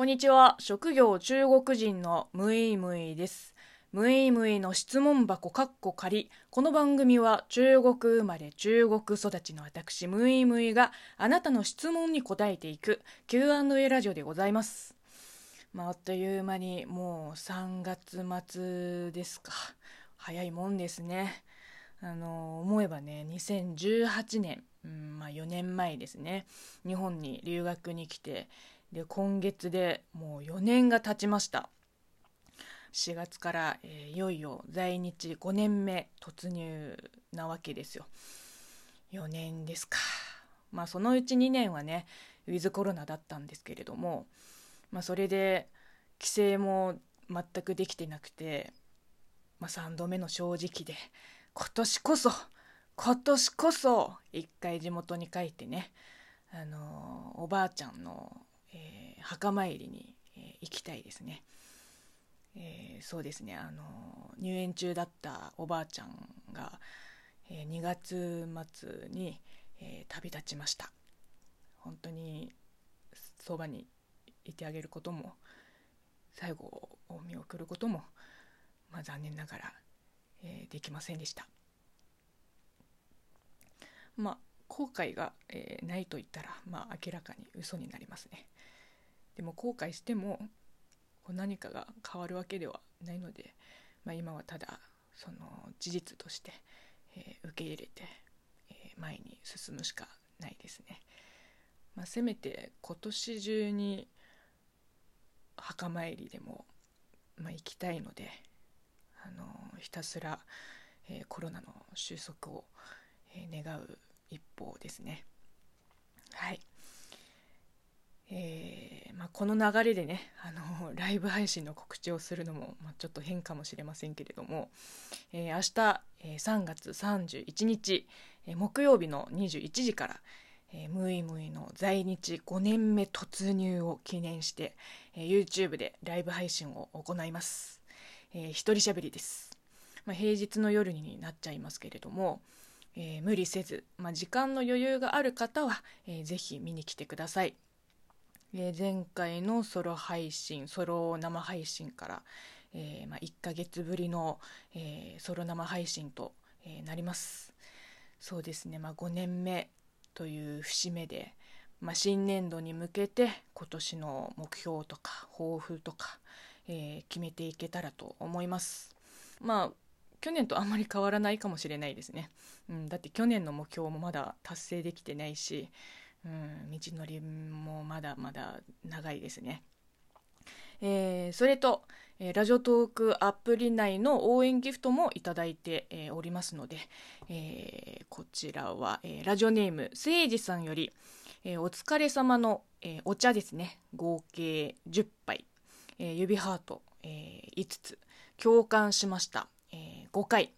こんにちは。職業中国人のムイムイです。ムイムイの質問箱かっこ仮。この番組は中国生まれ中国育ちの私ムイムイがあなたの質問に答えていく Q&A ラジオでございます。まあ、あっという間にもう3月末ですか。早いもんですね。あの思えばね2018年、うんまあ、4年前ですね日本に留学に来てで今月でもう4年が経ちました。4月から、えー、いよいよ在日5年目突入なわけですよ。4年ですか。まあそのうち2年はねウィズコロナだったんですけれども、まあ、それで規制も全くできてなくて、まあ、3度目の正直で今年こそ今年こそ一回地元に帰ってねあのおばあちゃんのえー、墓参りに、えー、行きたいですね、えー、そうですね。あの入園中だったおばあちゃんが、え2月末に、え旅立ちました。本当にそばにいてあげることも最後を見送ることも、まあ、残念ながら、えできませんでした。まあ後悔が、えー、ないと言ったら、まあ、明らかに嘘になりますね。でも後悔してもこう何かが変わるわけではないので、まあ、今はただその事実として、えー、受け入れて、えー、前に進むしかないですね。まあ、せめて今年中に墓参りでも、まあ、行きたいのであのひたすら、えー、コロナの収束を、え願う一方ですね。はい。えー、この流れでねあの ライブ配信の告知をするのも、まあ、ちょっと変かもしれませんけれども、えー、明日、えー、3月31日、え木曜日の21時から、えムイムイの在日5年目突入を記念して、え YouTube でライブ配信を行います、え一人喋りです、まあ、平日の夜になっちゃいますけれども、えー、無理せず、まあ、時間の余裕がある方は、えー、ぜひ見に来てください、え、前回のソロ配信ソロ生配信から、えまあ、1ヶ月ぶりの、えソロ生配信と、えなります。そうですね、まあ、5年目という節目で、まあ、新年度に向けて今年の目標とか抱負とか、え決めていけたらと思います。まあ去年とあんまり変わらないかもしれないですね、うん、だって去年の目標もまだ達成できてないし、うん、道のりもまだまだ長いですね。えー、それと、えー、ラジオトークアプリ内の応援ギフトもいただいて、えー、おりますので、えこちらは、えラジオネームせいじさんより、えお疲れ様の、えお茶ですね。合計10杯、え指ハート、え5つ。共感しました。え、5回。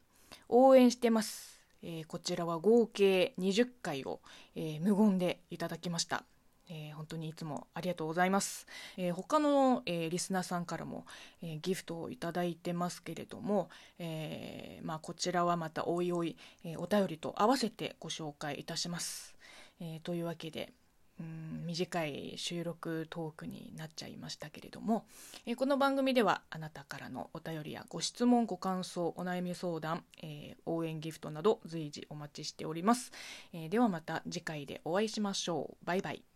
応援してます、えー、こちらは合計20回を、えー、無言でいただきました、え本当にいつもありがとうございます、え他の、えリスナーさんからも、えギフトをいただいてますけれども、えまあ、こちらはまたおいおい、えお便りと合わせてご紹介いたします、えというわけで、うん短い収録トークになっちゃいましたけれども、えー、この番組ではあなたからのお便りやご質問ご感想お悩み相談、えー、応援ギフトなど随時お待ちしております、えー、ではまた次回でお会いしましょう。バイバイ。